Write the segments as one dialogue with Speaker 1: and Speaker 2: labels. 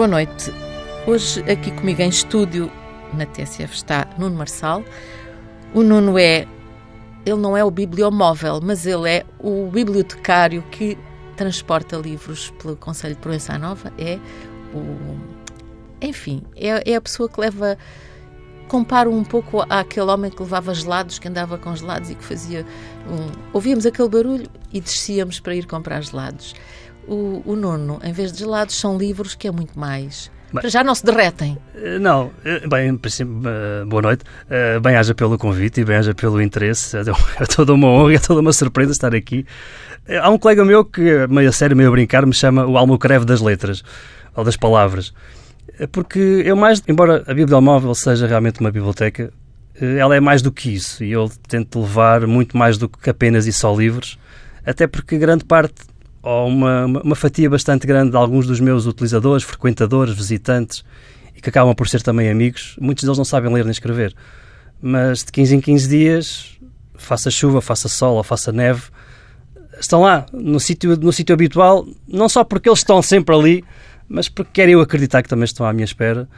Speaker 1: Boa noite. Hoje aqui comigo em estúdio na TSF está Nuno Marçal. O Nuno é, ele não é o bibliomóvel, mas ele é o bibliotecário que transporta livros pelo Conselho de Proença Nova. É o, enfim, é, é a pessoa que leva comparo um pouco àquele homem que levava gelados, que andava com gelados e que fazia um... Ouvíamos aquele barulho e descíamos para ir comprar gelados. O, o nono, em vez de gelados, são livros que é muito mais. Bem, já não se derretem.
Speaker 2: Eh, não, eh, bem, eh, boa noite. Bem haja pelo convite e bem haja pelo interesse. É toda uma honra, é toda uma surpresa estar aqui. Há um colega meu que, meio a sério, meio a brincar, me chama o almocreve das letras, ou das palavras. Porque eu mais, embora a Bibliomóvel seja realmente uma biblioteca, ela é mais do que isso. E eu tento levar muito mais do que apenas e só livros, até porque grande parte ou uma, uma fatia bastante grande de alguns dos meus utilizadores, frequentadores, visitantes, e que acabam por ser também amigos, muitos deles não sabem ler nem escrever. Mas de 15 em 15 dias, faça chuva, faça sol ou faça neve, estão lá, no sítio, no sítio habitual, não só porque eles estão sempre ali, mas porque querem eu acreditar que também estão à minha espera.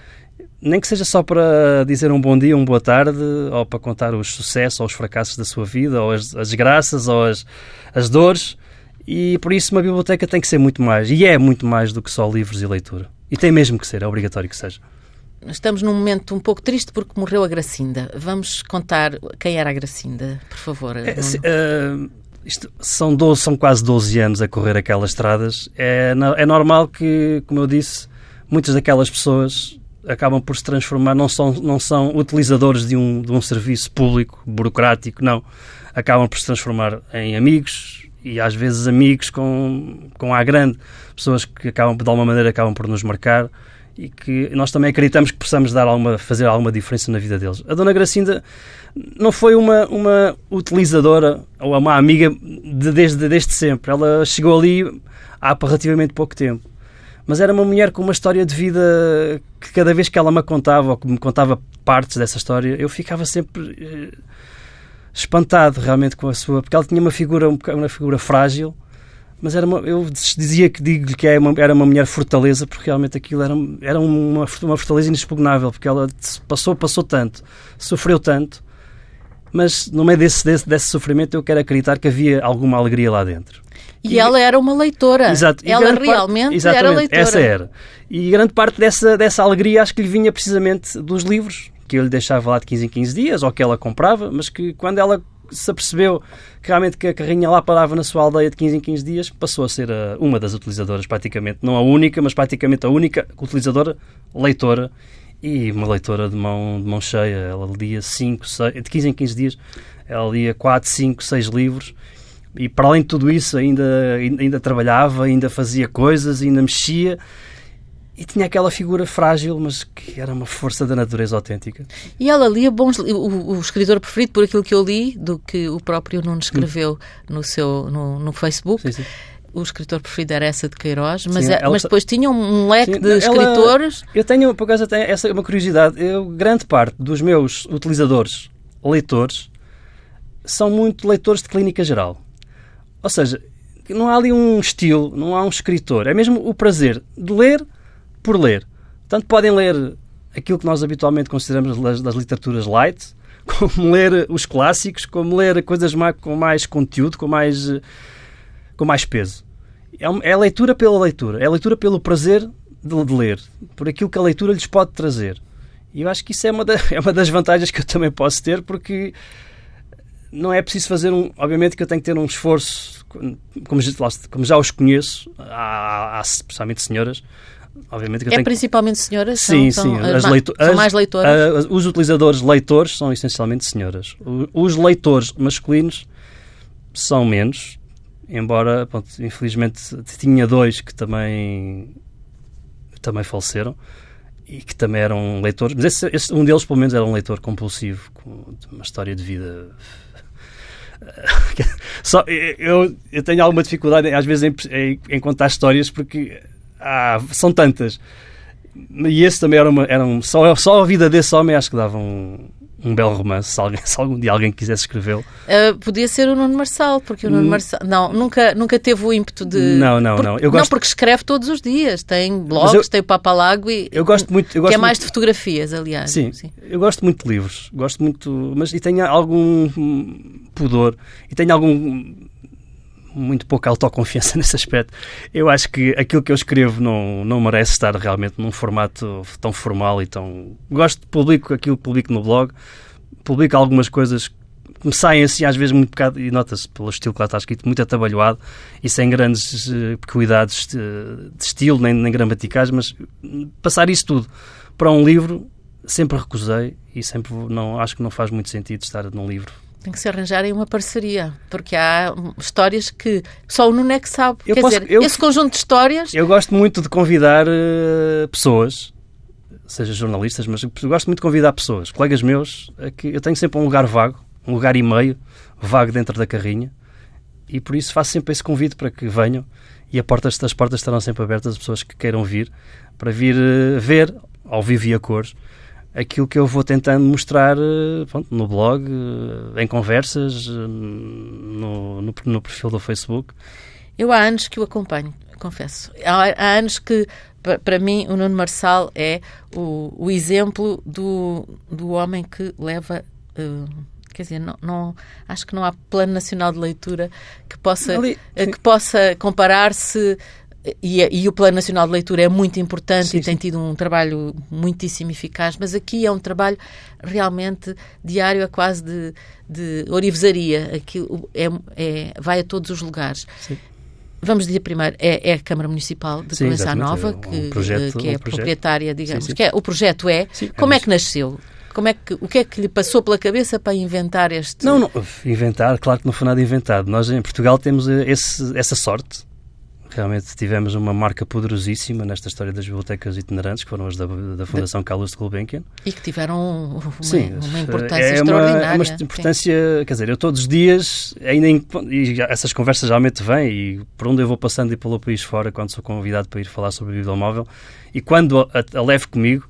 Speaker 2: Nem que seja só para dizer um bom dia, uma boa tarde, ou para contar os sucessos ou os fracassos da sua vida, ou as, as desgraças, ou as, as dores e por isso uma biblioteca tem que ser muito mais, e é muito mais do que só livros e leitura. E tem mesmo que ser, é obrigatório que seja.
Speaker 1: Estamos num momento um pouco triste porque morreu a Gracinda. Vamos contar quem era a Gracinda, por favor.
Speaker 2: É, se, uh, isto são, 12, são quase 12 anos a correr aquelas estradas. É, é normal que, como eu disse, muitas daquelas pessoas acabam por se transformar, não são, não são utilizadores de um, de um serviço público, burocrático, não. Acabam por se transformar em amigos, e às vezes amigos com, com a grande, pessoas que acabam, de alguma maneira acabam por nos marcar e que nós também acreditamos que possamos dar alguma, fazer alguma diferença na vida deles. A Dona Gracinda não foi uma, uma utilizadora ou uma amiga de, desde, desde sempre. Ela chegou ali há relativamente pouco tempo. Mas era uma mulher com uma história de vida que cada vez que ela me contava ou que me contava partes dessa história, eu ficava sempre eh, espantado realmente com a sua. Porque ela tinha uma figura, uma figura frágil, mas era uma, eu dizia que digo que é uma, era uma mulher fortaleza, porque realmente aquilo era, era uma, uma fortaleza inexpugnável, porque ela passou, passou tanto, sofreu tanto, mas no meio desse, desse, desse sofrimento eu quero acreditar que havia alguma alegria lá dentro.
Speaker 1: E, e ela era uma leitora. Exato. ela realmente parte, era leitora.
Speaker 2: Essa era. E grande parte dessa, dessa alegria acho que lhe vinha precisamente dos livros que eu lhe deixava lá de 15 em 15 dias, ou que ela comprava, mas que quando ela se apercebeu que realmente que a carrinha lá parava na sua aldeia de 15 em 15 dias, passou a ser a, uma das utilizadoras, praticamente, não a única, mas praticamente a única utilizadora leitora e uma leitora de mão, de mão cheia. Ela lia 5, 6, de 15 em 15 dias, ela lia 4, 5, 6 livros e para além de tudo isso ainda, ainda trabalhava, ainda fazia coisas, ainda mexia e tinha aquela figura frágil, mas que era uma força da natureza autêntica.
Speaker 1: E ela lia bons o, o escritor preferido, por aquilo que eu li, do que o próprio Nuno escreveu hum. no seu no, no Facebook. Sim, sim. O escritor preferido era essa de Queiroz, mas, sim, é, mas depois tinha um leque de escritores.
Speaker 2: eu tenho, por acaso, tenho essa uma curiosidade. Eu, grande parte dos meus utilizadores, leitores, são muito leitores de clínica geral. Ou seja, não há ali um estilo, não há um escritor. É mesmo o prazer de ler por ler. Tanto podem ler aquilo que nós habitualmente consideramos das, das literaturas light, como ler os clássicos, como ler coisas mais, com mais conteúdo, com mais, com mais peso. É, é a leitura pela leitura, é leitura pelo prazer de, de, ler, por aquilo que a leitura lhes pode trazer. E eu acho que isso é uma, da, é uma das vantagens que eu também posso ter, porque não é preciso fazer um. Obviamente que eu tenho que ter um esforço, como, como já os conheço, há, há, especialmente senhoras, Obviamente
Speaker 1: é tenho... principalmente senhoras?
Speaker 2: Sim, são, sim.
Speaker 1: São, as leitor... são mais leitoras?
Speaker 2: os utilizadores leitores são essencialmente senhoras. Os leitores masculinos são menos, embora, pronto, infelizmente, tinha dois que também, também faleceram e que também eram leitores, mas esse, esse, um deles, pelo menos, era um leitor compulsivo, com uma história de vida só eu, eu tenho alguma dificuldade às vezes em, em, em, contar histórias porque ah, são tantas. E esse também era uma. Era um, só, só a vida desse homem acho que dava um, um belo romance, se, alguém, se algum dia alguém quisesse escrevê-lo.
Speaker 1: Uh, podia ser o Nuno Marçal, porque o Nuno Marçal. Não, nunca, nunca teve o ímpeto de.
Speaker 2: Não, não,
Speaker 1: por...
Speaker 2: não.
Speaker 1: Eu gosto... Não, porque escreve todos os dias. Tem blogs, eu... tem o Papalago e.
Speaker 2: Eu gosto muito. Eu gosto
Speaker 1: que é
Speaker 2: muito...
Speaker 1: mais de fotografias, aliás.
Speaker 2: Sim, sim, eu gosto muito de livros. Gosto muito. Mas e tenho algum pudor e tenho algum muito pouca autoconfiança nesse aspecto. Eu acho que aquilo que eu escrevo não, não merece estar realmente num formato tão formal e tão. Gosto de publico aquilo que publico no blog, publico algumas coisas que me saem assim às vezes muito bocado, e nota-se pelo estilo que lá está escrito, muito atabalhoado e sem grandes uh, cuidados de, de, estilo nem, nem gramaticais, mas passar isso tudo para um livro sempre recusei e sempre não acho que não faz muito sentido estar num livro
Speaker 1: tem que se arranjar aí uma parceria, porque há histórias que só o Nuno é que sabe.
Speaker 2: Eu
Speaker 1: Quer
Speaker 2: posso,
Speaker 1: dizer,
Speaker 2: eu,
Speaker 1: esse conjunto de histórias.
Speaker 2: Eu gosto muito de convidar uh, pessoas, seja jornalistas, mas eu gosto muito de convidar pessoas, colegas meus, que eu tenho sempre um lugar vago, um lugar e meio, vago dentro da carrinha, e por isso faço sempre esse convite para que venham e a portas, as portas estarão sempre abertas às pessoas que queiram vir, para vir uh, ver ao vivo e a cores aquilo que eu vou tentando mostrar eh, pronto, no blog, eh, em conversas, eh, no, no, no, perfil do Facebook.
Speaker 1: Eu há anos que o acompanho, confesso. Há, há anos que, para mim, o Nuno Marçal é o, o exemplo do, do homem que leva. Uh, quer dizer, não, não, acho que não há plano nacional de leitura que possa, Ali, que possa comparar-se e, e, o Plano Nacional de Leitura é muito importante sim, e tem tido um trabalho muitíssimo eficaz, mas aqui é um trabalho realmente diário, é quase de, de orivesaria. Aquilo é, é, vai a todos os lugares. Sim. Vamos dizer primeiro, é, é a Câmara Municipal de Provença Nova, é que, um projeto, que é um proprietária, digamos. Sim, que é, o projeto é. como é que nasceu? Como é que, o que é que lhe passou pela cabeça para inventar este...
Speaker 2: Não, não inventar, claro que não foi nada inventado. Nós em Portugal temos esse, essa sorte Realmente tivemos uma marca poderosíssima nesta história das bibliotecas itinerantes, que foram as da, da Fundação. Carlos de Gulbenkian.
Speaker 1: E que tiveram uma, Sim, uma importância é extraordinária.
Speaker 2: É uma, uma importância, Sim. quer dizer, eu todos os dias, ainda em, e essas conversas realmente vêm, e por onde eu vou passando e pelo país fora, quando sou convidado para ir falar sobre o móvel, e quando a, a levo comigo,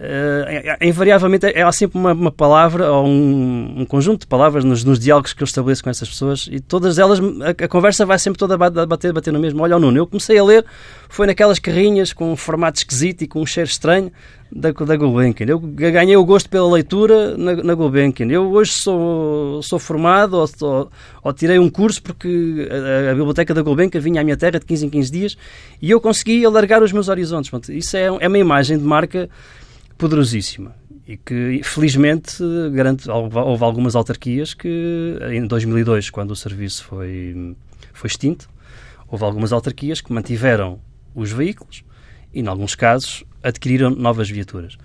Speaker 2: uh, invariavelmente é, há sempre uma, uma palavra ou um, um, conjunto de palavras nos, nos, diálogos que eu estabeleço com essas pessoas e todas elas, a, a conversa vai sempre toda a bater, bater no mesmo. Olha, o Nuno, eu comecei a ler, foi naquelas carrinhas com um formato esquisito e com um cheiro estranho da, da Gulbenkian. Eu ganhei o gosto pela leitura na, na Gulbenkian. Eu hoje sou, sou formado ou, ou, ou tirei um curso porque a, a, biblioteca da Gulbenkian vinha à minha terra de 15 em 15 dias e eu consegui alargar os meus horizontes. Isso é, é uma imagem de marca poderosíssima e que, felizmente, garante, houve algumas autarquias que, em 2002, quando o serviço foi, foi extinto, houve algumas autarquias que mantiveram os veículos e, em alguns casos, adquiriram novas viaturas.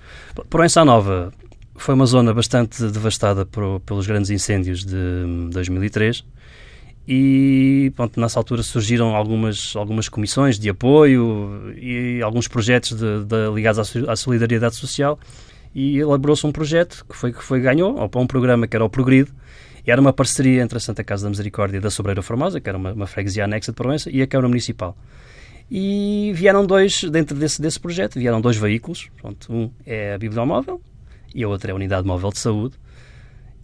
Speaker 2: Proença Nova foi uma zona bastante devastada por, pelos grandes incêndios de 2003 e pronto, nessa altura surgiram algumas, algumas comissões de apoio e alguns projetos de, de, ligados à, solidariedade social. E elaborou-se um projeto que foi que foi ganhou, ou para um programa que era o Progride, e era uma parceria entre a Santa Casa da Misericórdia da Sobreira Formosa, que era uma, uma freguesia anexa de Provença, e a Câmara Municipal. E vieram dois, dentro desse, desse projeto, vieram dois veículos, pronto, um é a Bibliomóvel e a outra é a Unidade Móvel de Saúde,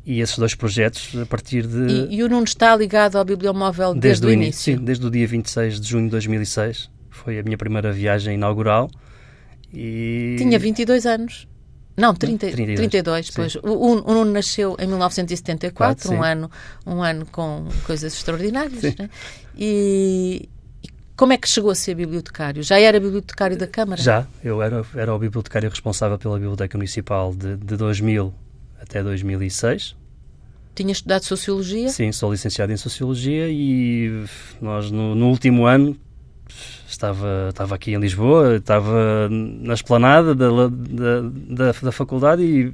Speaker 2: e esses dois projetos a partir de...
Speaker 1: E, e o Nuno está ligado ao Bibliomóvel desde, desde o início?
Speaker 2: Sim, desde o dia 26 de junho de 2006. Foi a minha primeira viagem inaugural. E...
Speaker 1: Tinha 22 anos. Não, 30, 32. 32 pois. O, o, Nuno nasceu em 1974, claro, um, ano, um ano com coisas extraordinárias. Né? E, e, como é que chegou a ser bibliotecário? Já era bibliotecário da Câmara?
Speaker 2: Já, eu era, era o bibliotecário responsável pela Biblioteca Municipal de, de 2000 até 2006.
Speaker 1: Tinha estudado Sociologia?
Speaker 2: Sim, sou licenciado em Sociologia e nós no, no último ano estava, estava aqui em Lisboa, estava na esplanada da, da, da, da faculdade e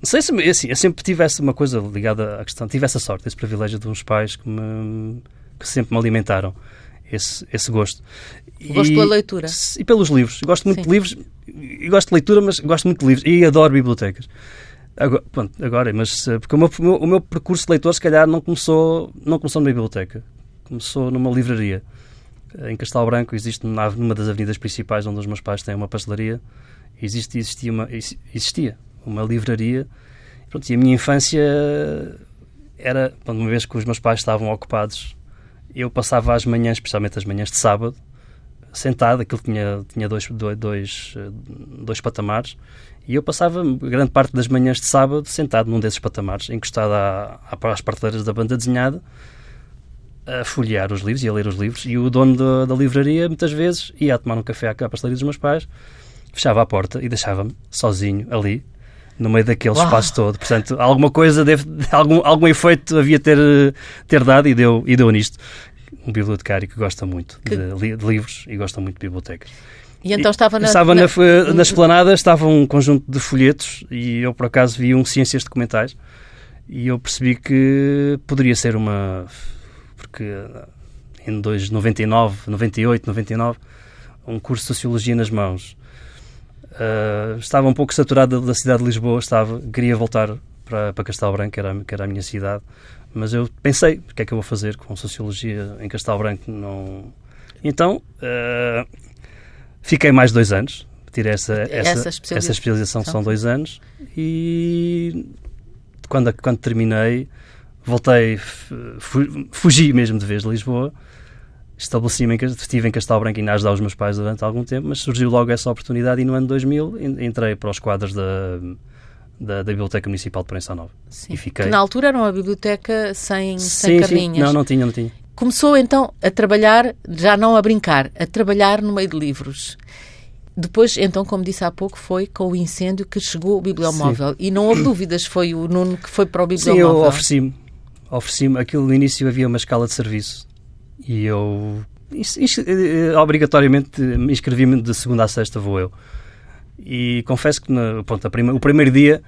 Speaker 2: não sei se assim, eu sempre tivesse uma coisa ligada à questão, tivesse a sorte, esse privilégio de uns pais que, me, que sempre me alimentaram esse, esse gosto.
Speaker 1: Gosto pela leitura.
Speaker 2: E pelos livros. Gosto muito Sim. de livros, e gosto de leitura, mas gosto muito de livros e adoro bibliotecas. Agora, pronto, agora mas eh, porque o meu, o meu, percurso de leitor, se calhar, não começou, não começou numa biblioteca, começou numa livraria. Em Castelo Branco existe numa das avenidas principais onde os meus pais têm uma pastelaria, existe, existia, uma, existia uma livraria. Pronto, e a minha infância era, uma vez que os meus pais estavam ocupados, eu passava as manhãs, especialmente as manhãs de sábado, sentado, aquilo tinha, tinha dois, dois, dois patamares, e eu passava grande parte das manhãs de sábado sentado num desses patamares, encostado à, às prateleiras da banda desenhada, a folhear os livros e a ler os livros. E o dono da, da livraria, muitas vezes, ia a tomar um café à pastelaria dos meus pais, fechava a porta e deixava-me sozinho ali, no meio daquele Uau. espaço todo. Portanto, alguma coisa, deve, algum, algum efeito havia ter, ter dado e deu, e deu nisto. Um bibliotecário que gosta muito que... de, de, livros e gosta muito de bibliotecas.
Speaker 1: E então estava na...
Speaker 2: Estava na, na, na esplanada, estava um conjunto de folhetos e eu, por acaso, vi um Ciências Documentais e eu percebi que poderia ser uma... Porque em 99, 98, 99, um curso de Sociologia nas mãos. Uh, estava um pouco saturado da cidade de Lisboa, estava, queria voltar para, para Castelo Branco, que era, que era a minha cidade, mas eu pensei, o que é que eu vou fazer com Sociologia em Castelo Branco? Não... Então, uh, Fiquei mais dois anos, tirei essa, essa, essa, especialização. essa especialização, que são dois anos, e quando, quando terminei, voltei, fugi mesmo de vez de Lisboa, estabeleci-me, estive em Castelo Branco e a ajudar os meus pais durante algum tempo, mas surgiu logo essa oportunidade e no ano 2000 entrei para os quadros da, da, da Biblioteca Municipal de Proença Nova.
Speaker 1: Sim. E fiquei... Que na altura era uma biblioteca sem, sim, sem carrinhas.
Speaker 2: Sim. Não, não tinha, não tinha.
Speaker 1: Começou então a trabalhar, já não a brincar, a trabalhar no meio de livros. Depois, então, como disse há pouco, foi com o incêndio que chegou o bibliomóvel. Sim. E não houve dúvidas, foi o Nuno que foi para o bibliomóvel.
Speaker 2: Sim, eu ofereci-me. Ofereci-me. Aquilo no início havia uma escala de serviço. E eu, eh, obrigatoriamente, me inscrevi-me de segunda a sexta, vou eu. E confesso que, pronto, prima, o primeiro dia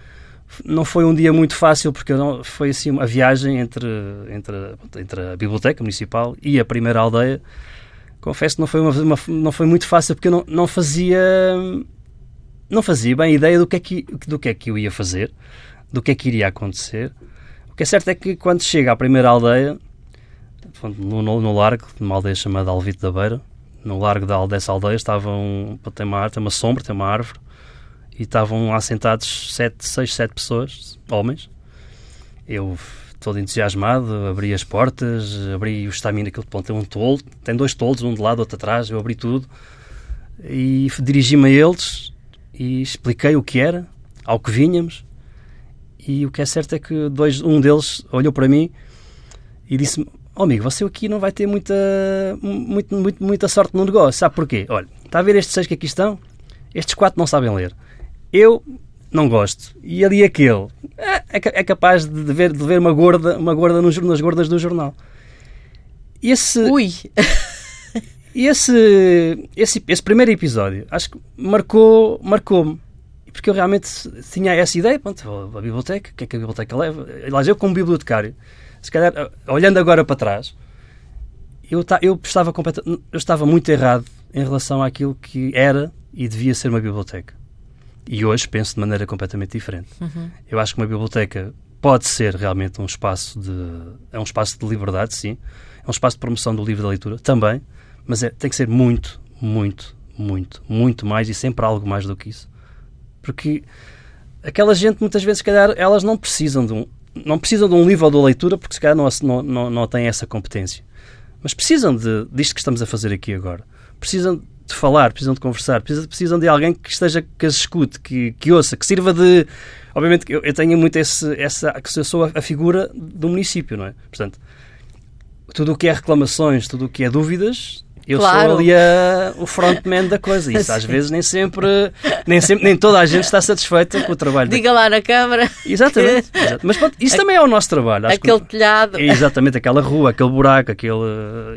Speaker 2: não foi um dia muito fácil porque não, foi assim a viagem entre, entre, entre a biblioteca municipal e a primeira aldeia. Confesso que não foi, uma, uma, não foi muito fácil porque eu não, não fazia não fazia bem ideia do que, é que, do que é que eu ia fazer, do que é que iria acontecer. O que é certo é que quando chega à primeira aldeia, no, no, no largo, numa aldeia chamada Alvito da Beira, no largo da, dessa aldeia estava um, tem uma, tem uma sombra, tem uma árvore, e estavam assentados sete, seis, sete pessoas, homens. Eu, todo entusiasmado, abri as portas, abri o estamina, aquele ponto tem um toldo, tem dois toldos, um de lado, outro atrás, eu abri tudo e dirigi-me a eles e expliquei o que era, ao que vinhamos. E o que é certo é que dois, um deles olhou para mim e disse-me: oh, amigo, você aqui não vai ter muita, muito, muito, muita sorte no negócio. Sabe porquê? Olha, está a ver estes seis que aqui estão? Estes quatro não sabem ler. Eu não gosto. E ali aquele é, é, é capaz de ver, de ver uma gorda, uma gorda nos, nas gordas do jornal. Esse,
Speaker 1: Ui!
Speaker 2: esse, esse, esse primeiro episódio, acho que marcou, marcou-me. Porque eu realmente tinha essa ideia, pronto, a biblioteca, o que é que a biblioteca leva? Aliás, eu como bibliotecário, se calhar, olhando agora para trás, eu, eu, estava, eu estava muito errado em relação àquilo que era e devia ser uma biblioteca. E hoje penso de maneira completamente diferente. Uhum. Eu acho que uma biblioteca pode ser realmente um espaço de é um espaço de liberdade, sim, é um espaço de promoção do livro da leitura também, mas é, tem que ser muito, muito, muito, muito mais e sempre algo mais do que isso, porque aquela gente muitas vezes, se calhar, elas não precisam de um não precisam de um livro ou de leitura porque se calhar não, não, não, têm essa competência, mas precisam de, disto que estamos a fazer aqui agora. Precisam de falar, precisam de conversar, precisam, precisam de alguém que esteja, que as escute, que, que ouça, que sirva de. Obviamente, eu, eu tenho muito esse, essa. que eu sou a, a, figura do município, não é? Portanto, tudo o que é reclamações, tudo o que é dúvidas. Eu claro. sou ali a, o frontman da coisa. Isso às vezes nem sempre, nem sempre, nem toda a gente está satisfeita com o trabalho.
Speaker 1: Diga lá na Câmara.
Speaker 2: Exatamente. exatamente. Mas pronto, isso também é o nosso trabalho.
Speaker 1: Acho aquele que, telhado.
Speaker 2: É exatamente, aquela rua, aquele buraco, aquele,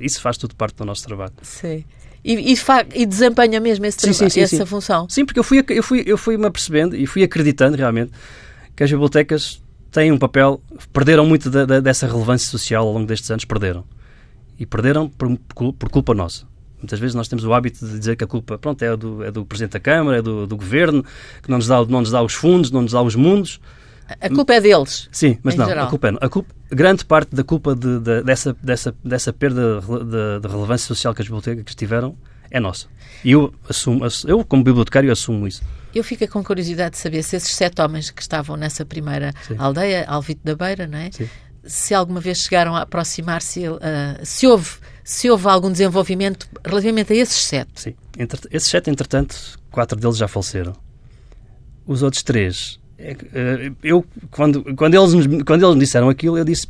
Speaker 2: isso faz tudo parte do nosso trabalho.
Speaker 1: Sim. E, e, e, desempenha mesmo esse trabalho, sim, sim, sim, essa função.
Speaker 2: Sim, porque eu fui, eu fui, eu fui me apercebendo e fui acreditando realmente que as bibliotecas têm um papel, perderam muito da, da, dessa relevância social ao longo destes anos, perderam. E perderam por, por, culpa nossa. Muitas vezes nós temos o hábito de dizer que a culpa pronto, é, do, é do Presidente da Câmara, é do, do Governo, que não nos, dá, não nos dá os fundos, não nos dá os mundos.
Speaker 1: A culpa é deles.
Speaker 2: Sim, mas não, geral. a culpa é a culpa, grande parte da culpa de, de, dessa, dessa, dessa perda de, de, relevância social que as bibliotecas tiveram é nossa. E eu, assumo, eu, como bibliotecário, assumo isso.
Speaker 1: Eu fico com curiosidade de saber se esses sete homens que estavam nessa primeira Sim. aldeia, Alvito da Beira, não é? Sim. Se alguma vez chegaram a aproximar-se, uh, se, houve, se houve algum desenvolvimento relativamente a esses sete.
Speaker 2: Sim. Entre, esses sete, entretanto, quatro deles já faleceram. Os outros três, é, uh, eu, quando, quando, eles me, quando eles me disseram aquilo, eu disse: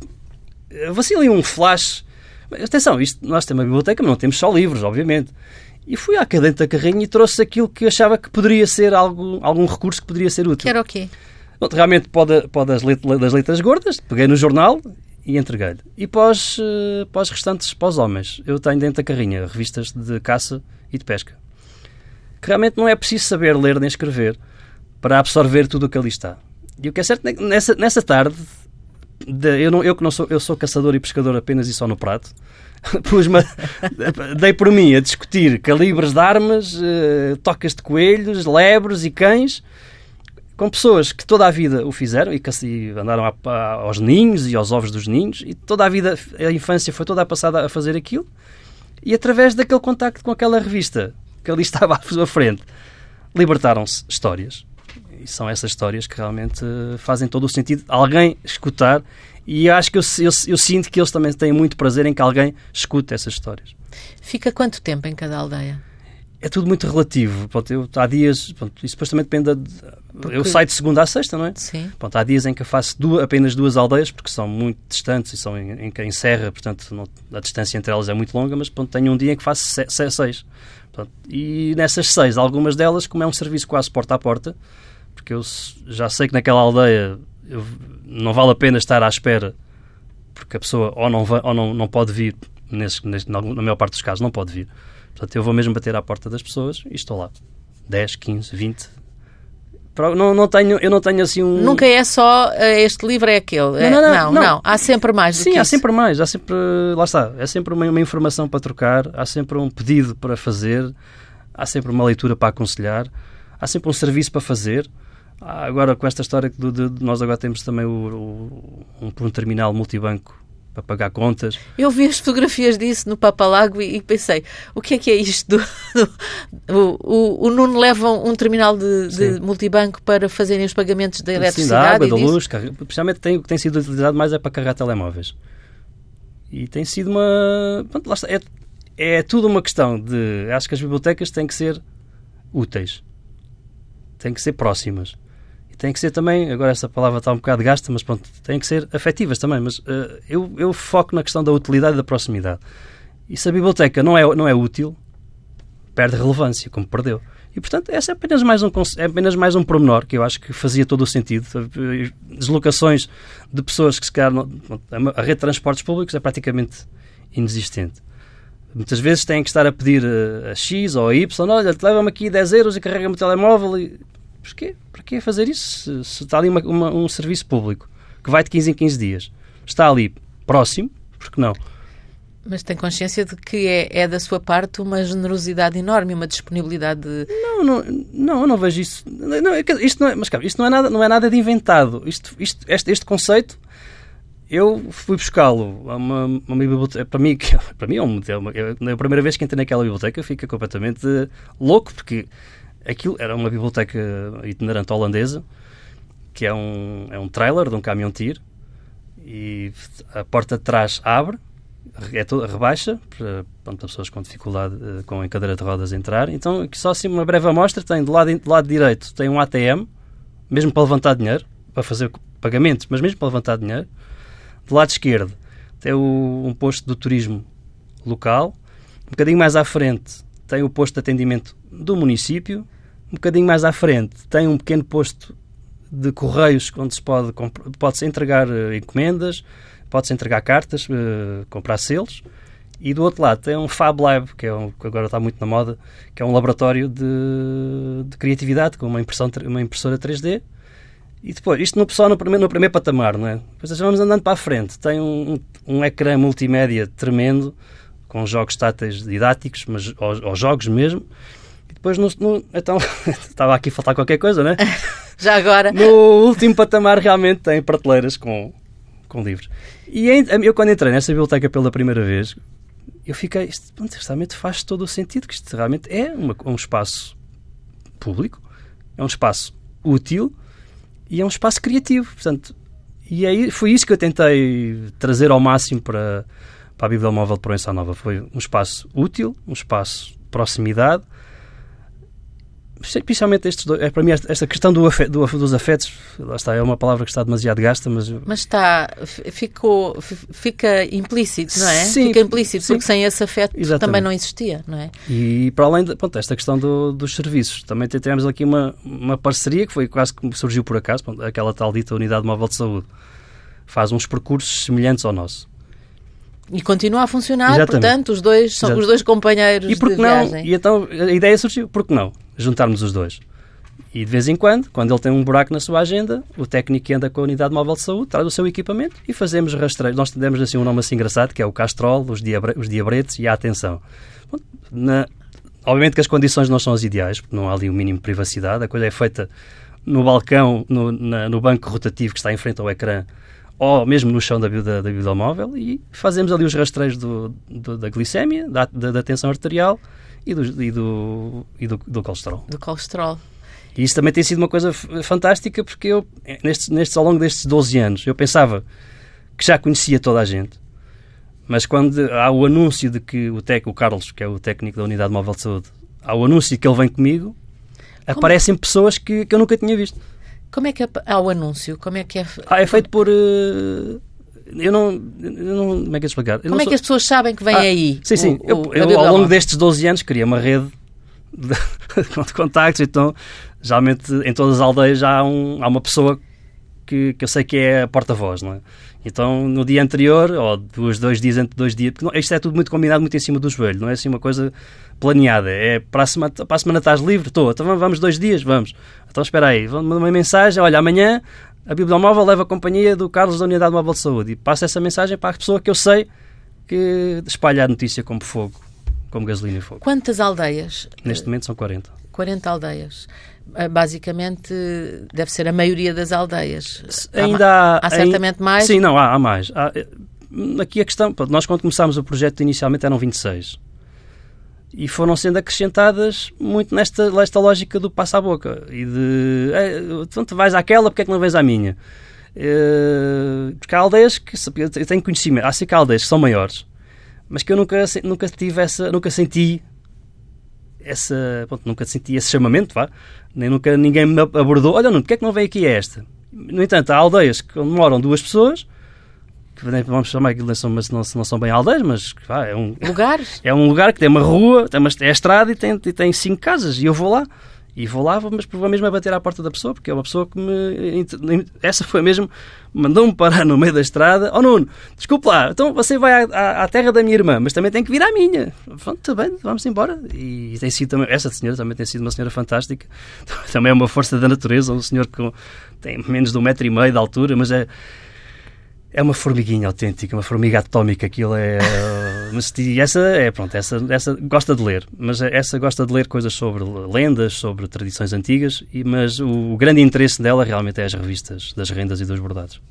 Speaker 2: você ali um flash. Atenção, isto, nós temos uma biblioteca, mas não temos só livros, obviamente. E fui à cadente da carrinha e trouxe aquilo que achava que poderia ser algo, algum recurso que poderia ser útil.
Speaker 1: Que era o quê?
Speaker 2: Realmente pode, pode das, letras, das letras gordas, peguei no jornal e entreguei-lhe. E os, eh, os restantes, os homens, eu tenho dentro da carrinha revistas de caça e de pesca. Que realmente não é preciso saber ler nem escrever para absorver tudo o que ali está. E o que é certo, nessa, nessa tarde, de, eu, não, eu que não sou, eu sou caçador e pescador apenas e só no prato, dei por mim a discutir calibres de armas, uh, tocas de coelhos, lebres e cães, com pessoas que toda a vida o fizeram e, que, e andaram a, a, aos ninhos e aos ovos dos ninhos, e toda a vida, a infância foi toda passada a fazer aquilo, e através daquele contacto com aquela revista que ali estava à sua frente, libertaram-se histórias. E são essas histórias que realmente fazem todo o sentido. Alguém escutar e acho que eu, eu, eu, sinto que eles também têm muito prazer em que alguém escute essas histórias.
Speaker 1: Fica quanto tempo em cada aldeia?
Speaker 2: É tudo muito relativo. Pronto, eu, há dias, pronto, isso depois também depende. De, porque... Eu saio de segunda a sexta, não é?
Speaker 1: Sim.
Speaker 2: Pronto, há dias em que eu faço duas, apenas duas aldeias, porque são muito distantes e são em, em, em serra, portanto não, a distância entre elas é muito longa, mas pronto, tenho um dia em que faço se, se, seis. Pronto, e nessas seis, algumas delas, como é um serviço quase porta a porta, porque eu já sei que naquela aldeia eu, não vale a pena estar à espera porque a pessoa ou não, vai, ou não, não pode vir, nesse, nesse, na maior parte dos casos não pode vir. Portanto, eu vou mesmo bater à porta das pessoas e estou lá. 10, 15, 20. Não, não tenho, eu não tenho assim um.
Speaker 1: Nunca é só eh, este livro é aquele.
Speaker 2: Não, não, não. não, não.
Speaker 1: Há sempre mais.
Speaker 2: Sim, há isso. sempre mais. Há sempre. Lá está. É sempre uma, uma informação para trocar, há sempre um pedido para fazer, há sempre uma leitura para aconselhar, há sempre um serviço para fazer. Agora, com esta história de nós agora temos também o, o, um, um terminal multibanco para pagar contas.
Speaker 1: Eu vi as fotografias disso no Papalago e, e pensei, o que é que é isto? Do, do, o, o, Nuno leva um terminal de, de multibanco para fazerem os pagamentos da eletricidade? Sim,
Speaker 2: da água, da luz, especialmente tem, o que tem sido utilizado mais é para carregar telemóveis. E tem sido uma... Pronto, está, é, é tudo uma questão de... Acho que as bibliotecas têm que ser úteis. Têm que ser próximas tem que ser também, agora essa palavra está um bocado gasta, mas pronto, tem que ser afetivas também. Mas uh, eu, eu foco na questão da utilidade e da proximidade. E se a biblioteca não é, não é útil, perde relevância, como perdeu. E, portanto, essa é apenas, mais um, é apenas mais um pormenor que eu acho que fazia todo o sentido. Deslocações de pessoas que se calhar. a rede de transportes públicos é praticamente inexistente. Muitas vezes têm que estar a pedir a, a X ou a Y, olha, leva-me aqui 10 euros e carrega-me o telemóvel. E, Porquê? Para que fazer isso se, se está ali uma, uma, um serviço público que vai de 15 em 15 dias? Está ali próximo, porque não?
Speaker 1: Mas tem consciência de que é, é, da sua parte uma generosidade enorme, uma disponibilidade. De...
Speaker 2: Não, não, não, eu não vejo isso. Não, isto não é, mas cara, isto não é nada, não é nada de inventado. Isto, isto, este, este conceito, eu fui buscá-lo a uma, uma biblioteca. Para mim, para mim é, um, uma, é a primeira vez que entrei naquela biblioteca, fica completamente louco, porque Aquilo era uma biblioteca itinerante holandesa, que é um, é um trailer de um caminhão-tiro, e a porta de trás abre, é toda, rebaixa, para, para pessoas com dificuldade, eh, com em cadeira de rodas entrar. Então, só assim uma breve amostra, tem do lado, do lado direito tem um ATM, mesmo para levantar dinheiro, para fazer pagamentos, mas mesmo para levantar dinheiro. Do lado esquerdo tem o, um posto do turismo local. Um bocadinho mais à frente tem o posto de atendimento do município um bocadinho mais à frente tem um pequeno posto de correios onde se pode pode-se entregar uh, encomendas, pode-se entregar cartas, uh, comprar selos. E do outro lado tem um Fab Lab, que, é um, que agora está muito na moda, que é um laboratório de, de criatividade com uma, impressão, uma impressora 3D. E depois, isto no, só no primeiro, no primeiro patamar, não é? Depois vamos andando para a frente. Tem um, um, um ecrã multimédia tremendo, com jogos táteis didáticos, mas aos jogos mesmo depois, no, no, então, estava aqui a faltar qualquer coisa, né?
Speaker 1: Já agora.
Speaker 2: No último patamar, realmente tem prateleiras com, com livros. E eu, quando entrei nessa biblioteca pela primeira vez, eu fiquei, isto, realmente faz todo o sentido, que isto realmente é uma, um espaço público, é um espaço útil e é um espaço criativo. Portanto, e aí foi isso que eu tentei trazer ao máximo para, para a Bibliomóvel de Proença Nova. Foi um espaço útil, um espaço de proximidade, Principalmente estes dois, é, para mim esta questão do afeto, do, dos afetos, lá está, é uma palavra que está demasiado gasta, mas...
Speaker 1: Mas está, ficou, fica implícito, não é?
Speaker 2: Sim,
Speaker 1: fica implícito,
Speaker 2: sim.
Speaker 1: porque sem esse afeto
Speaker 2: Exatamente.
Speaker 1: também não existia, não é?
Speaker 2: E para além de, pronto, esta questão do, dos serviços, também tivemos aqui uma, uma parceria que foi quase que surgiu por acaso, pronto, aquela tal dita Unidade Móvel de Saúde, faz uns percursos semelhantes ao nosso.
Speaker 1: E continua a funcionar,
Speaker 2: Exatamente.
Speaker 1: portanto, os dois são os dois companheiros
Speaker 2: E por
Speaker 1: de
Speaker 2: que não?
Speaker 1: viagem.
Speaker 2: E então a ideia surgiu, por que não? Juntarmos os dois. E de vez em quando, quando ele tem um buraco na sua agenda, o técnico que anda com a unidade móvel de saúde traz o seu equipamento e fazemos rastreios. Nós temos assim um nome assim engraçado, que é o castrol, os, diabre os diabretes e a atenção. Bom, na- obviamente que as condições não são as ideais, porque não há ali o mínimo de privacidade. A coisa é feita no balcão, no, na- no banco rotativo que está em frente ao ecrã, ou mesmo no chão da, da, da bibliomóvel, e fazemos ali os rastreios do, do- da glicémia, da, da, da tensão arterial e do, e do, e do, do colesterol.
Speaker 1: Do colesterol.
Speaker 2: E isso também tem sido uma coisa fantástica porque eu, nestes, nestes, ao longo destes 12 anos, eu pensava que já conhecia toda a gente, mas quando há o anúncio de que o, tec, o Carlos, que é o técnico da Unidade Móvel de Saúde, há o anúncio de que ele vem comigo, aparecem pessoas que, que eu nunca tinha visto.
Speaker 1: Como é que é, há o anúncio? Como é que é...
Speaker 2: Ah, é feito por. eh, eu não, eu não. Como é que é explicar? Eu
Speaker 1: Como é
Speaker 2: sou-
Speaker 1: que as pessoas sabem que vem
Speaker 2: Ah,
Speaker 1: aí?
Speaker 2: Sim, sim.
Speaker 1: o-
Speaker 2: eu,
Speaker 1: o- a
Speaker 2: eu, ao longo destes 12 anos, criei uma rede de, de contactos. Então, geralmente, em todas as aldeias já há, um- há uma pessoa que, que eu sei que é a porta-voz, não é? Então, no dia anterior, ou dois, dois dias entre dois dias, porque não, isto é tudo muito combinado, muito em cima do joelho, não é assim uma coisa planeada. É para a semana, para a semana estás livre? Estou. Então vamos dois dias? Vamos. Então espera aí, manda uma mensagem, olha, amanhã a Bibliomóvel leva a companhia do Carlos da Unidade Móvel de Saúde e passa essa mensagem para a pessoa que eu sei que espalha a notícia como fogo, como gasolina e fogo.
Speaker 1: Quantas aldeias?
Speaker 2: Neste momento são 40.
Speaker 1: 40 aldeias. Ah, Basicamente, deve ser a maioria das aldeias. Há
Speaker 2: Ainda
Speaker 1: ma-
Speaker 2: há,
Speaker 1: há certamente mais?
Speaker 2: Sim, não, há, há mais. Há, eh, aqui a questão, nós quando começámos o projeto inicialmente eram 26. E foram sendo acrescentadas muito nesta, nesta lógica do passa a boca. E de, eh, então tu vais àquela, porque é que não vais à minha? Eh, porque há aldeias que eu tenho conhecimento, há cinco aldeias que são maiores, mas que eu nunca, nunca tive essa, nunca senti essa, pronto, nunca senti esse chamamento, vá. Nem nunca ninguém me abordou. Olha, não, porque é que não vem aqui a esta? No entanto, há aldeias que moram duas pessoas, que nem vamos chamar aquilo, não são, mas não, não são bem aldeias, mas vá, é um,
Speaker 1: Lugares?
Speaker 2: é um lugar que tem uma rua, tem uma é a estrada e tem, e tem cinco casas. E eu vou lá. E vou lá, mas vou mesmo a bater à porta da pessoa, porque é uma pessoa que me. Essa foi mesmo. Mandou-me parar no meio da estrada. Oh Nuno, desculpe lá, então você vai à, à- terra da minha irmã, mas também tem que vir à minha. Pronto, está bem, vamos embora. E tem sido também. Essa senhora também tem sido uma senhora fantástica. Também é uma força da natureza, um senhor que tem menos de um metro e meio de altura, mas é. É uma formiguinha autêntica, uma formiga atómica, aquilo é... mas, e essa, é, pronto, essa, essa gosta de ler, mas essa gosta de ler coisas sobre lendas, sobre tradições antigas, mas o, grande interesse dela realmente é as revistas das rendas e dos bordados.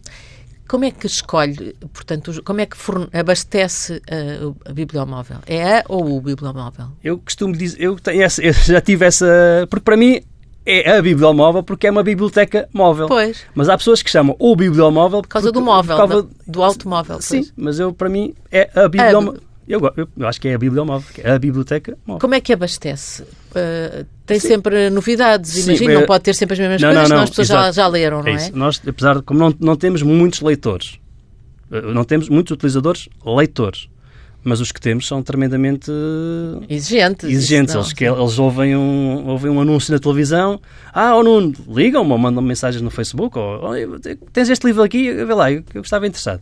Speaker 1: Como é que escolhe, portanto, como é que abastece o- a bibliomóvel? É a ou o bibliomóvel?
Speaker 2: Eu costumo dizer, eu, tenho essa, eu já tive essa, porque para mim é a bibliomóvel porque é uma biblioteca móvel.
Speaker 1: Pois,
Speaker 2: Mas há pessoas que chamam o bibliomóvel
Speaker 1: por causa
Speaker 2: porque-
Speaker 1: do móvel,
Speaker 2: por causa-
Speaker 1: do automóvel.
Speaker 2: Sim,
Speaker 1: pois.
Speaker 2: mas eu para mim é a bibliomóvel. Eu, go- eu, eu acho que é a bibliomóvel, é a biblioteca móvel.
Speaker 1: Como é que abastece? Ah, tem
Speaker 2: Sim.
Speaker 1: sempre novidades, imagino,
Speaker 2: é-
Speaker 1: não pode ter sempre as mesmas
Speaker 2: Não,
Speaker 1: coisas,
Speaker 2: não,
Speaker 1: senão
Speaker 2: não,
Speaker 1: as pessoas já, já leram, não é?
Speaker 2: isso. Nós, apesar de como não, não temos muitos leitores, eh, não temos muitos utilizadores leitores, mas os que temos são tremendamente eh,
Speaker 1: Exigentes.
Speaker 2: exigentes.
Speaker 1: não,
Speaker 2: Eles, que, eles ouvem, um, ouvem um anúncio na televisão, ah, oh Nuno, ligam-me ou mandam mensagens no Facebook, ou "Olha, tens este livro aqui, vê lá, eu, eu estava interessado.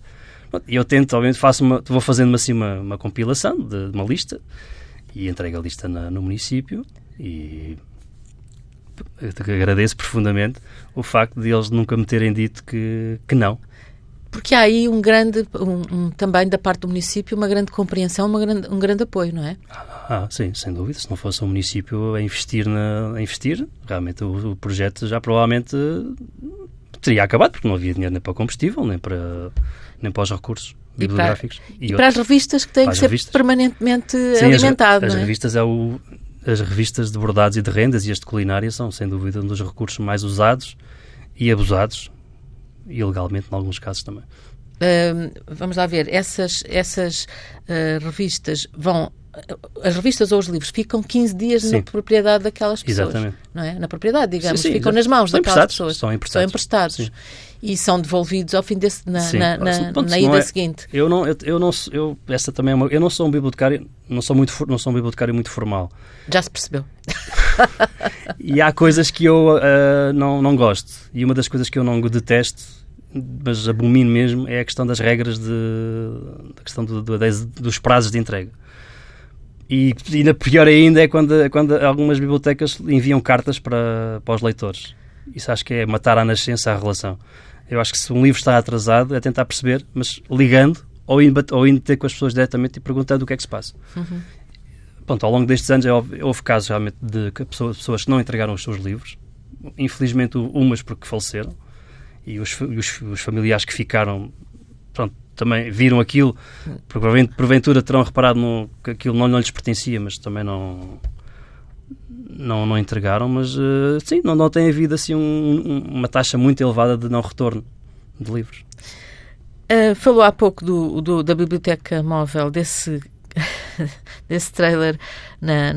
Speaker 2: E eu tento, obviamente, faço uma, vou fazendo assim uma, uma compilação de, de uma lista e entrego a lista na- no município e agradeço profundamente o facto de eles nunca me terem dito que, que não.
Speaker 1: Porque há aí um grande, um- um- também da parte do município, uma grande compreensão, uma grande, um grande apoio, não é?
Speaker 2: Ah, sim, sem dúvida. Se não fosse o município a investir, na, a investir realmente o, o projeto já provavelmente teria acabado, porque não havia dinheiro nem para combustível, nem para, nem para os recursos. bibliográficos.
Speaker 1: E para, e para as revistas que têm que ser revistas. permanentemente Sim, alimentado.
Speaker 2: As,
Speaker 1: as
Speaker 2: é? revistas é o, as revistas de bordados e de rendas e as de culinária são, sem dúvida, um dos recursos mais usados e abusados, ilegalmente, em alguns casos também.
Speaker 1: Uh, vamos lá ver, essas, essas uh, revistas vão as revistas ou os livros ficam 15 dias Sim. na propriedade daquelas pessoas. Exatamente. Não é? Na propriedade, digamos, sim, sim, ficam nas mãos são daquelas pessoas.
Speaker 2: São emprestados.
Speaker 1: São emprestados. Sim. E são devolvidos ao fim desse, na, na, na, na ida é, seguinte.
Speaker 2: Eu não, eu, eu, não, eu, essa também é uma, eu não sou um bibliotecário, não sou muito, não sou um bibliotecário muito formal.
Speaker 1: Já se percebeu.
Speaker 2: e há coisas que eu uh, não, não gosto. E uma das coisas que eu não detesto mas abomino mesmo é a questão das regras de, a questão do, do, dos prazos de entrega. E ainda pior ainda é quando, quando algumas bibliotecas enviam cartas para, para os leitores. Isso acho que é matar à nascença a relação. Eu acho que se um livro está atrasado é tentar perceber, mas ligando ou indo, ou indo ter com as pessoas diretamente e perguntando o que é que se passa. Uhum. Pronto, ao longo destes anos houve, houve casos realmente de pessoas, pessoas que não entregaram os seus livros. Infelizmente, umas porque faleceram e os, os, os familiares que ficaram pronto, também viram aquilo, porventura terão reparado no, que aquilo não, não lhes pertencia, mas também não não, não entregaram, mas uh, sim, não, não tem havido assim um, uma taxa muito elevada de não retorno de livros.
Speaker 1: Uh, falou há pouco do, do, da biblioteca móvel, desse desse trailer na,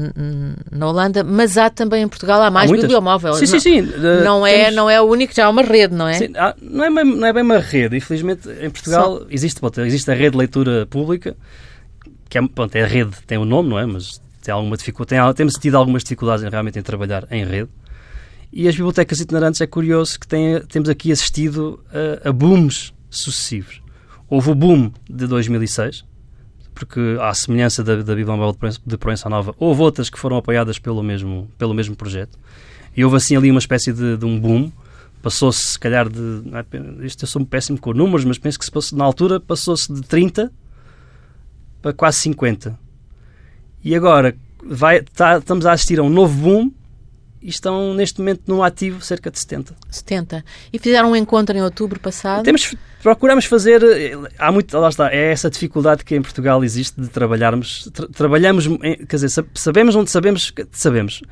Speaker 1: na Holanda, mas há também em Portugal, há mais há bibliomóvel.
Speaker 2: Sim,
Speaker 1: sim,
Speaker 2: sim.
Speaker 1: não, é, não é o único, já há uma rede, não é?
Speaker 2: Sim, há, não, é não é bem uma rede. Infelizmente, em Portugal existe, existe a rede de leitura pública, que é, pronto, é a rede, tem o um nome, não é? Mas tem alguma dificuldade, tem, temos tido algumas dificuldades realmente em trabalhar em rede. E as bibliotecas itinerantes é curioso que tem, temos aqui assistido a, a booms sucessivos. Houve o boom de 2006, porque à semelhança da, da Bíblia Móvel de Proença Nova, houve outras que foram apoiadas pelo mesmo, pelo mesmo projeto. E houve assim ali uma espécie de, de um boom. Passou-se, se calhar, de. É, isto eu sou péssimo com números, mas penso que se passou, na altura passou-se de 30 para quase 50. E agora vai, tá, estamos a assistir a um novo boom e estão neste momento no ativo cerca de 70.
Speaker 1: 70. E fizeram um encontro em outubro passado?
Speaker 2: Temos, procuramos fazer, há muito, lá está, é essa dificuldade que em Portugal existe de trabalharmos, tra, trabalhamos, quer dizer, sabemos onde sabemos, sabemos.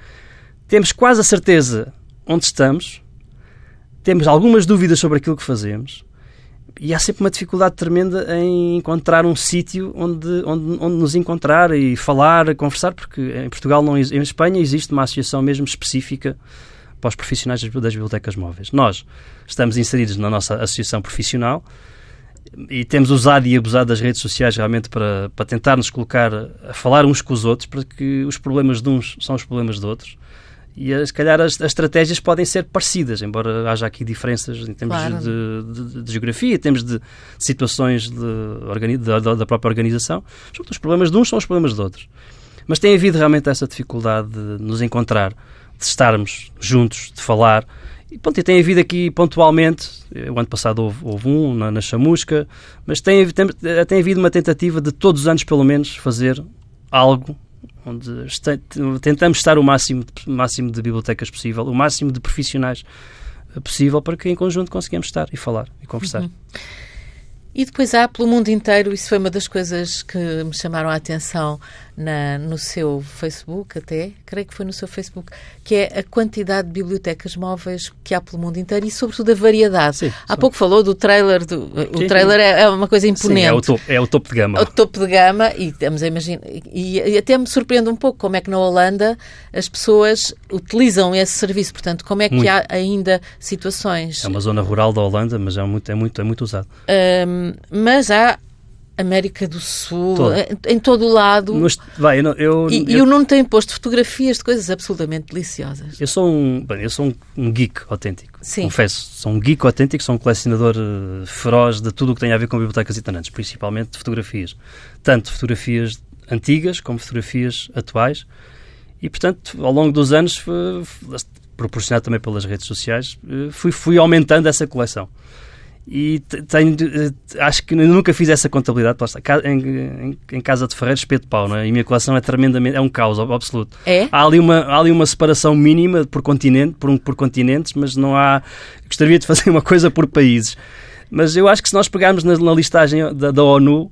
Speaker 2: Temos quase a certeza onde estamos, temos algumas dúvidas sobre aquilo que fazemos, e há sempre uma dificuldade tremenda em encontrar um sítio onde, onde, onde nos encontrar e falar, conversar, porque em Portugal, não, em Espanha, existe uma associação mesmo específica para os profissionais das, bibliotecas móveis. Nós estamos inseridos na nossa associação profissional e temos usado e abusado das redes sociais realmente para, para tentar nos colocar a falar uns com os outros, para que os problemas de uns são os problemas de outros e eh, se calhar as, as, estratégias podem ser parecidas, embora haja aqui diferenças em termos claro. de, de, de, geografia, em termos de, situações da, da, própria organização. Os problemas de uns são os problemas de outros. Mas tem havido realmente essa dificuldade de nos encontrar, de estarmos juntos, de falar. E, pronto, e tem havido aqui pontualmente, o ano passado houve, houve um na, na Chamusca, mas tem, tem, tem havido uma tentativa de todos os anos, pelo menos, fazer algo onde tentamos estar o máximo, máximo de bibliotecas possível, o máximo de profissionais possível para que em conjunto conseguimos estar e falar e conversar. Uhum.
Speaker 1: E depois há pelo mundo inteiro, isso foi uma das coisas que me chamaram a atenção na, no seu Facebook, até, creio que foi no seu Facebook, que é a quantidade de bibliotecas móveis que há pelo mundo inteiro e, sobretudo, a variedade. Sim, há sim. pouco falou do trailer, do, o trailer é, é, uma coisa imponente. Sim, é,
Speaker 2: o topo, é o topo de gama.
Speaker 1: É o topo de gama e estamos a imaginar. E, e, até me surpreende um pouco como é que na Holanda as pessoas utilizam esse serviço. Portanto, como é que muito. há ainda situações.
Speaker 2: É uma zona rural da Holanda, mas é muito, é muito, é muito usado.
Speaker 1: Um, mas há América do Sul, em, em, todo o lado.
Speaker 2: Mas, vai, eu, eu,
Speaker 1: e, eu, e o Nuno tem posto fotografias de coisas absolutamente deliciosas.
Speaker 2: Eu sou um, bem, eu sou um, um geek autêntico. Sim. Confesso, sou um geek autêntico, sou um colecionador uh, feroz de tudo o que tem a ver com bibliotecas itinerantes, principalmente de fotografias. Tanto fotografias antigas como fotografias atuais. E, portanto, ao longo dos anos, proporcionado também pelas redes sociais, uh, fui, fui aumentando essa coleção e tenho, eh, acho que nunca fiz essa contabilidade. Em, em, em casa de Ferreira, espeto pau, não é? E a minha coleção é tremendamente, é um caos absoluto.
Speaker 1: É?
Speaker 2: Há ali uma, há ali uma separação mínima por continente, por, um, por continentes, mas não há. Gostaria de fazer uma coisa por países. Mas eu acho que se nós pegarmos na, na listagem da, da ONU,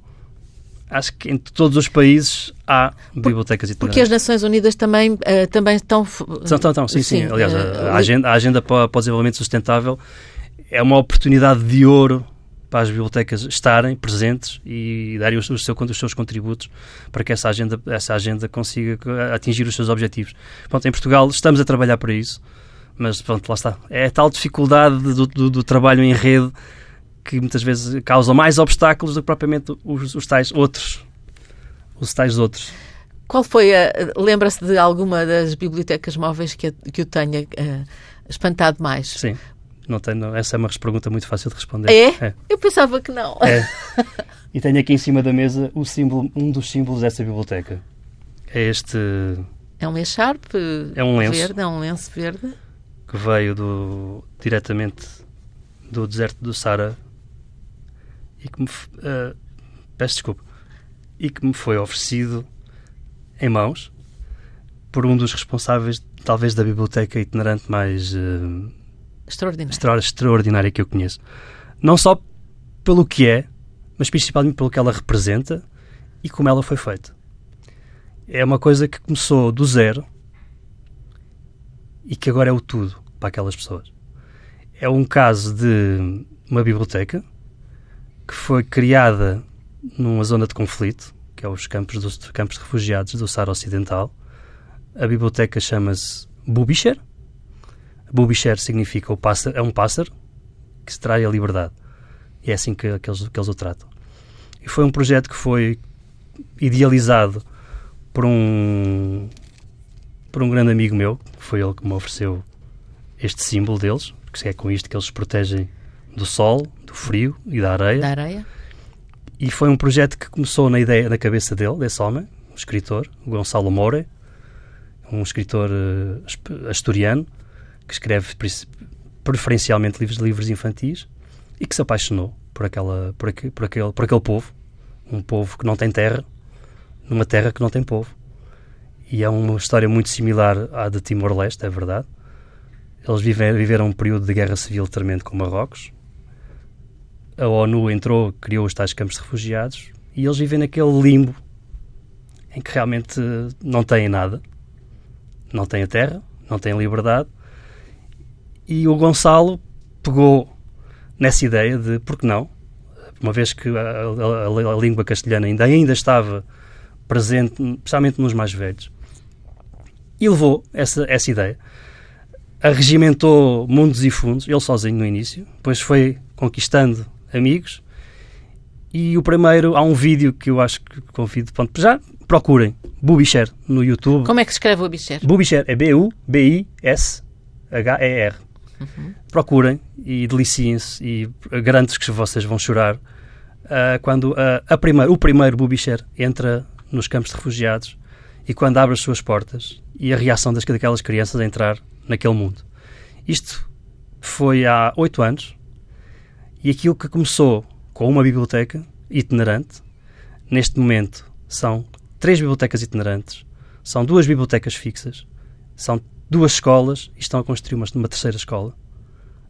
Speaker 2: acho que em todos os países há bibliotecas itinerantes.
Speaker 1: Porque as Nações Unidas também, uh, também estão...
Speaker 2: Estão, estão, estão sim, sim, sim. Aliás, uh, a, agenda, a agenda para, para o desenvolvimento sustentável é uma oportunidade de ouro para as bibliotecas estarem presentes e darem o, seu, os seus contributos para que essa agenda, essa agenda consiga atingir os seus objetivos. Pronto, em Portugal estamos a trabalhar para isso, mas pronto, lá está. É a tal dificuldade do, do, do trabalho em rede que muitas vezes causa mais obstáculos do que propriamente os, os tais outros. Os tais outros.
Speaker 1: Qual foi a. Lembra-se de alguma das bibliotecas móveis que, que o tenha uh, espantado mais?
Speaker 2: Sim. Não tenho, essa é uma pergunta muito fácil de responder.
Speaker 1: É? é. Eu pensava que não.
Speaker 2: É. E tenho aqui em cima da mesa o símbolo, um dos símbolos dessa biblioteca. É este.
Speaker 1: É um echarpe
Speaker 2: é um lenço
Speaker 1: verde, é um lenço verde.
Speaker 2: Que veio do, diretamente do deserto do Sara e que me. Uh, peço desculpa. E que me foi oferecido em mãos por um dos responsáveis, talvez, da biblioteca itinerante mais. Uh,
Speaker 1: extraordinária.
Speaker 2: extraordinária que eu conheço. Não só pelo que é, mas principalmente pelo que ela representa e como ela foi feita. É uma coisa que começou do zero e que agora é o tudo para aquelas pessoas. É um caso de uma biblioteca que foi criada numa zona de conflito, que é os campos, dos, campos de refugiados do Saara Ocidental. A biblioteca chama-se Bubisher Bubisher significa o pássaro, é um pássaro que se trai a liberdade. E é assim que, que, eles, que eles o tratam. E foi um projeto que foi idealizado por um por um grande amigo meu, que foi ele que me ofereceu este símbolo deles, porque é com isto que eles se protegem do sol, do frio e da areia.
Speaker 1: Da areia.
Speaker 2: E foi um projeto que começou na ideia, na cabeça dele, desse homem, um escritor, Gonçalo Moura, um escritor uh, asturiano, que escreve preferencialmente livros, livros infantis e que se apaixonou por, aquela, por, aquele, por, aquele, por aquele povo, um povo que não tem terra, numa terra que não tem povo. E é uma história muito similar à de Timor-Leste, é verdade. Eles viver, viveram um período de guerra civil tremendo com Marrocos. A ONU entrou, criou os tais campos de refugiados e eles vivem naquele limbo em que realmente não têm nada. Não têm terra, não têm liberdade e o Gonçalo pegou nessa ideia de, por que não? Uma vez que a, a, a língua castelhana ainda, ainda estava presente, especialmente nos mais velhos, e levou essa, essa ideia. Arregimentou mundos e fundos, ele sozinho no início, depois foi conquistando amigos. E o primeiro, há um vídeo que eu acho que convido, pronto, já procurem, Bubisher no YouTube.
Speaker 1: Como é que se escreve Bubisher?
Speaker 2: Bubisher é B-U-B-I-S-H-E-R. Uhum. Procurem e deliciem-se e garanto que vocês vão chorar uh, quando a primeir, o primeiro Bubisher entra nos campos de refugiados e quando abre as suas portas e a reação das, daquelas crianças a entrar naquele mundo. Isto foi há oito anos e aquilo que começou com uma biblioteca itinerante, neste momento são três bibliotecas itinerantes, são duas bibliotecas fixas, são duas escolas e estão a construir uma, uma terceira escola.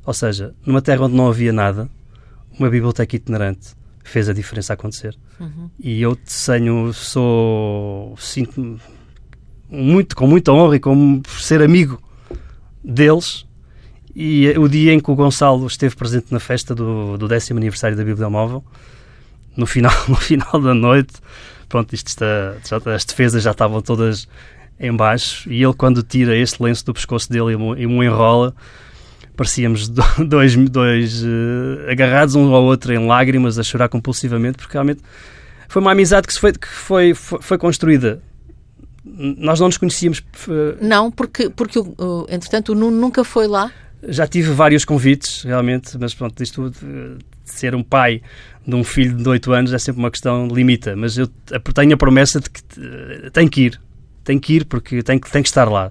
Speaker 2: Ou seja, numa terra onde não havia nada, uma biblioteca itinerante fez a diferença acontecer. Uhum. E eu tenho, sou, sinto-me muito, com muita honra e como ser amigo deles. E o dia em que o Gonçalo esteve presente na festa do, do décimo aniversário da Bíblia Móvel, no final, no final da noite, pronto, isto está, já, as defesas já estavam todas em baixo e ele quando tira este lenço do pescoço dele e me enrola parecíamos dois, dois uh, agarrados um ao outro em lágrimas a chorar compulsivamente porque realmente foi uma amizade que, foi, que foi, foi, foi construída. Nós não nos conhecíamos
Speaker 1: não, porque, porque entretanto o Nuno nunca foi lá.
Speaker 2: Já tive vários convites realmente, mas pronto, isto de ser um pai de um filho de 8 anos é sempre uma questão limita, mas eu tenho a promessa de que tenho que ir tem que ir porque tem que, tem que estar lá.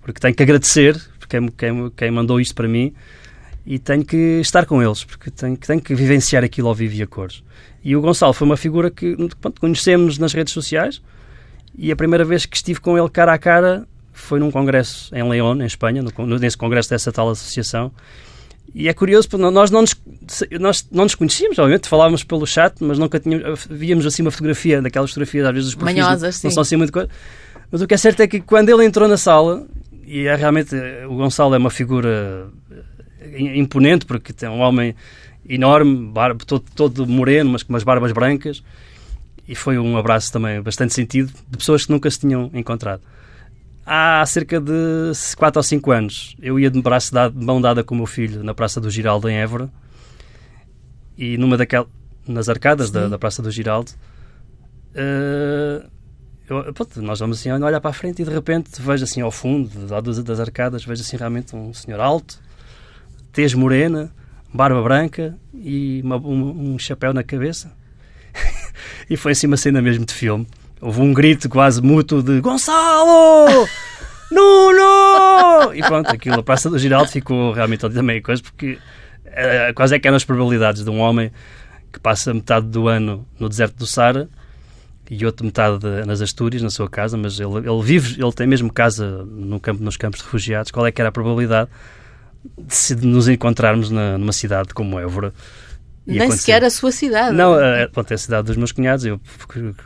Speaker 2: Porque tenho que agradecer quem, quem, quem mandou isto para mim e tenho que estar com eles, porque tenho, tenho que vivenciar aquilo ao vivo e a cores. E o Gonçalo foi uma figura que pronto, conhecemos nas redes sociais e a primeira vez que estive com ele cara a cara foi num congresso em León, em Espanha, no, nesse congresso dessa tal associação. E é curioso, porque nós não nos, nós não nos conhecíamos, obviamente, falávamos pelo chat, mas nunca tínhamos, víamos assim uma fotografia, daquelas fotografias, às vezes os perfis
Speaker 1: Manhosas,
Speaker 2: não
Speaker 1: sim.
Speaker 2: são assim muito coisa. Mas o que é certo é que quando ele entrou na sala, e é realmente, o Gonçalo é uma figura eh, imponente, porque tem um homem enorme, barba, todo, todo moreno, mas com umas barbas brancas, e foi um abraço também bastante sentido, de pessoas que nunca se tinham encontrado. Há cerca de 4 ou 5 anos, eu ia de braço dado, de mão dada com o meu filho na Praça do Giraldo, em Évora, e numa daquelas, nas arcadas da, da, Praça do Giraldo, uh, eu, pronto, nós vamos assim, olhar para a frente e de repente vejo assim ao fundo das, das arcadas, vejo assim realmente um senhor alto, tez morena, barba branca e uma, um, um chapéu na cabeça. e foi assim uma cena mesmo de filme. Houve um grito quase mútuo de Gonçalo! Nuno! E pronto, aquilo, a Praça do Giraldo ficou realmente ali também coisa, porque uh, quais é que eram as probabilidades de um homem que passa metade do ano no deserto do Sara e outra metade de, nas Astúrias, na sua casa, mas ele, ele vive, ele tem mesmo casa no campo, nos campos de refugiados, qual é que era a probabilidade de, de nos encontrarmos na, numa cidade como Évora?
Speaker 1: Nem acontecer. sequer a sua cidade.
Speaker 2: Não, é, pronto, é a cidade dos meus cunhados, eu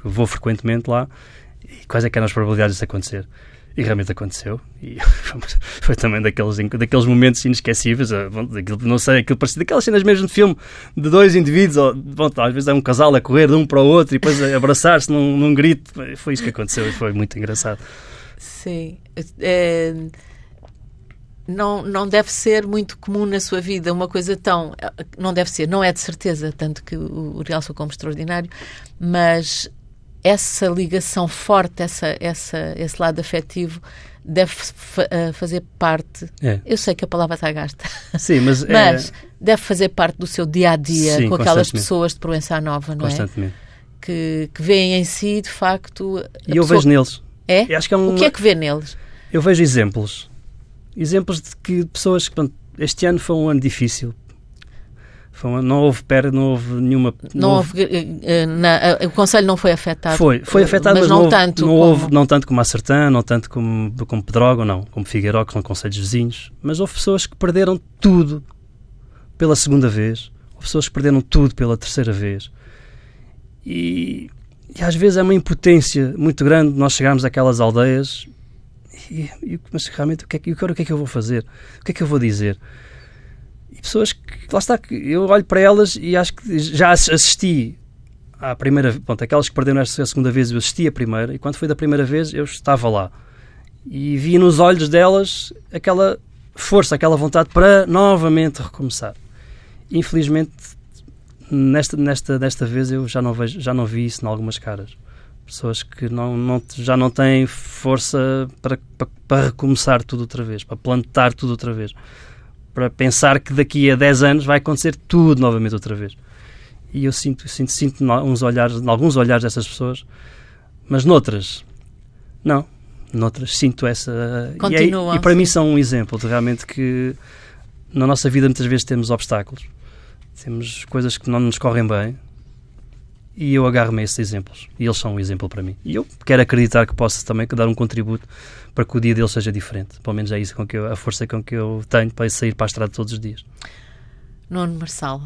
Speaker 2: vou frequentemente lá. E quais é que eram as probabilidades disso acontecer? E realmente aconteceu. E foi também daqueles, daqueles momentos inesquecíveis. Não sei, aquilo parecia daquelas cenas mesmo de filme de dois indivíduos. Ou, bom, às vezes é um casal a correr de um para o outro e depois abraçar-se num, num grito. Foi isso que aconteceu e foi muito engraçado.
Speaker 1: Sim. É não, não deve ser muito comum na sua vida uma coisa tão. Não deve ser, não é de certeza, tanto que o, o realçou como extraordinário, mas essa ligação forte, essa, essa, esse lado afetivo deve uh, fazer parte.
Speaker 2: É.
Speaker 1: Eu sei que a palavra está gasta.
Speaker 2: Sim, mas,
Speaker 1: mas
Speaker 2: é...
Speaker 1: deve fazer parte do seu dia a dia
Speaker 2: Sim,
Speaker 1: com aquelas pessoas de Proença Nova, não
Speaker 2: constantemente.
Speaker 1: é? Que, que veem em si, de facto.
Speaker 2: E eu vejo neles.
Speaker 1: É?
Speaker 2: Eu acho que é um...
Speaker 1: O que é que vê neles?
Speaker 2: Eu vejo exemplos. Exemplos de que pessoas que. Pronto, este ano foi um ano difícil. Não houve perda, não houve nenhuma.
Speaker 1: Não, não houve, houve na, o Conselho não foi afetado.
Speaker 2: Foi, foi afetado, mas,
Speaker 1: mas
Speaker 2: não, houve,
Speaker 1: tanto.
Speaker 2: Não,
Speaker 1: como...
Speaker 2: houve, não tanto como a Sertã, não tanto como, como Pedrógão, não, como Figueiró, que são conselhos vizinhos. Mas houve pessoas que perderam tudo pela segunda vez. Houve pessoas que perderam tudo pela terceira vez. E, e às vezes é uma impotência muito grande nós chegarmos àquelas aldeias e, e, mas realmente o que, é o que é que eu vou fazer? O que é que eu vou dizer? Pessoas que, lá está, que eu olho para elas e acho que já assisti à primeira, pronto, aquelas que perderam esta segunda vez, eu assisti a primeira, e quando foi da primeira vez eu estava lá. E vi nos olhos delas aquela força, aquela vontade para novamente recomeçar. Infelizmente, nesta, nesta, desta vez eu já não, vejo, já não vi isso em algumas caras pessoas que não, não, já não têm força para, para, para, recomeçar tudo outra vez, para plantar tudo outra vez, para pensar que daqui a 10 anos vai acontecer tudo novamente outra vez. E eu sinto, sinto, sinto uns olhares, alguns olhares dessas pessoas, mas noutras, não. Noutras sinto essa.
Speaker 1: Continuam,
Speaker 2: e, e para mim são um exemplo de realmente que na nossa vida muitas vezes temos obstáculos, temos coisas que não nos correm bem, e eu agarro-me a esses exemplos. E eles são um exemplo para mim. E eu quero acreditar que posso também dar um contributo para que o dia deles seja diferente. Pelo menos é isso com que eu, a força com que eu tenho para sair para a estrada todos os dias.
Speaker 1: Nuno Marçal,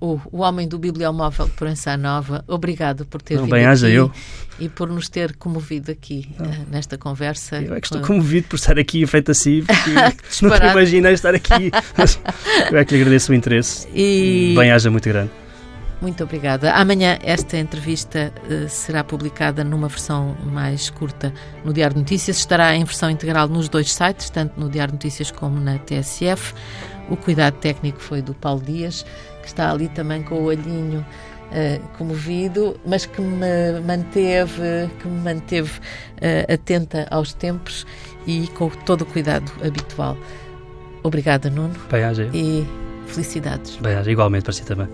Speaker 1: o, o homem do Bibliomóvel de Proença Nova, obrigado por ter
Speaker 2: Não,
Speaker 1: vindo
Speaker 2: bem
Speaker 1: aqui
Speaker 2: eu.
Speaker 1: e por nos ter comovido aqui uh, nesta conversa.
Speaker 2: Eu é que estou comovido por estar aqui em frente a si, porque nunca imaginei estar aqui. eu é que lhe agradeço o interesse.
Speaker 1: E...
Speaker 2: Bem-aja muito grande.
Speaker 1: Muito obrigada. Amanhã esta entrevista uh, será publicada numa versão mais curta no Diário de Notícias. Estará em versão integral nos dois sites, tanto no Diário de Notícias como na TSF. O cuidado técnico foi do Paulo Dias, que está ali também com o olhinho uh, comovido, mas que me manteve, que me manteve uh, atenta aos tempos e com todo o cuidado habitual. Obrigada, Nuno.
Speaker 2: Bem-aja.
Speaker 1: E felicidades.
Speaker 2: Bem-aja, igualmente para si também.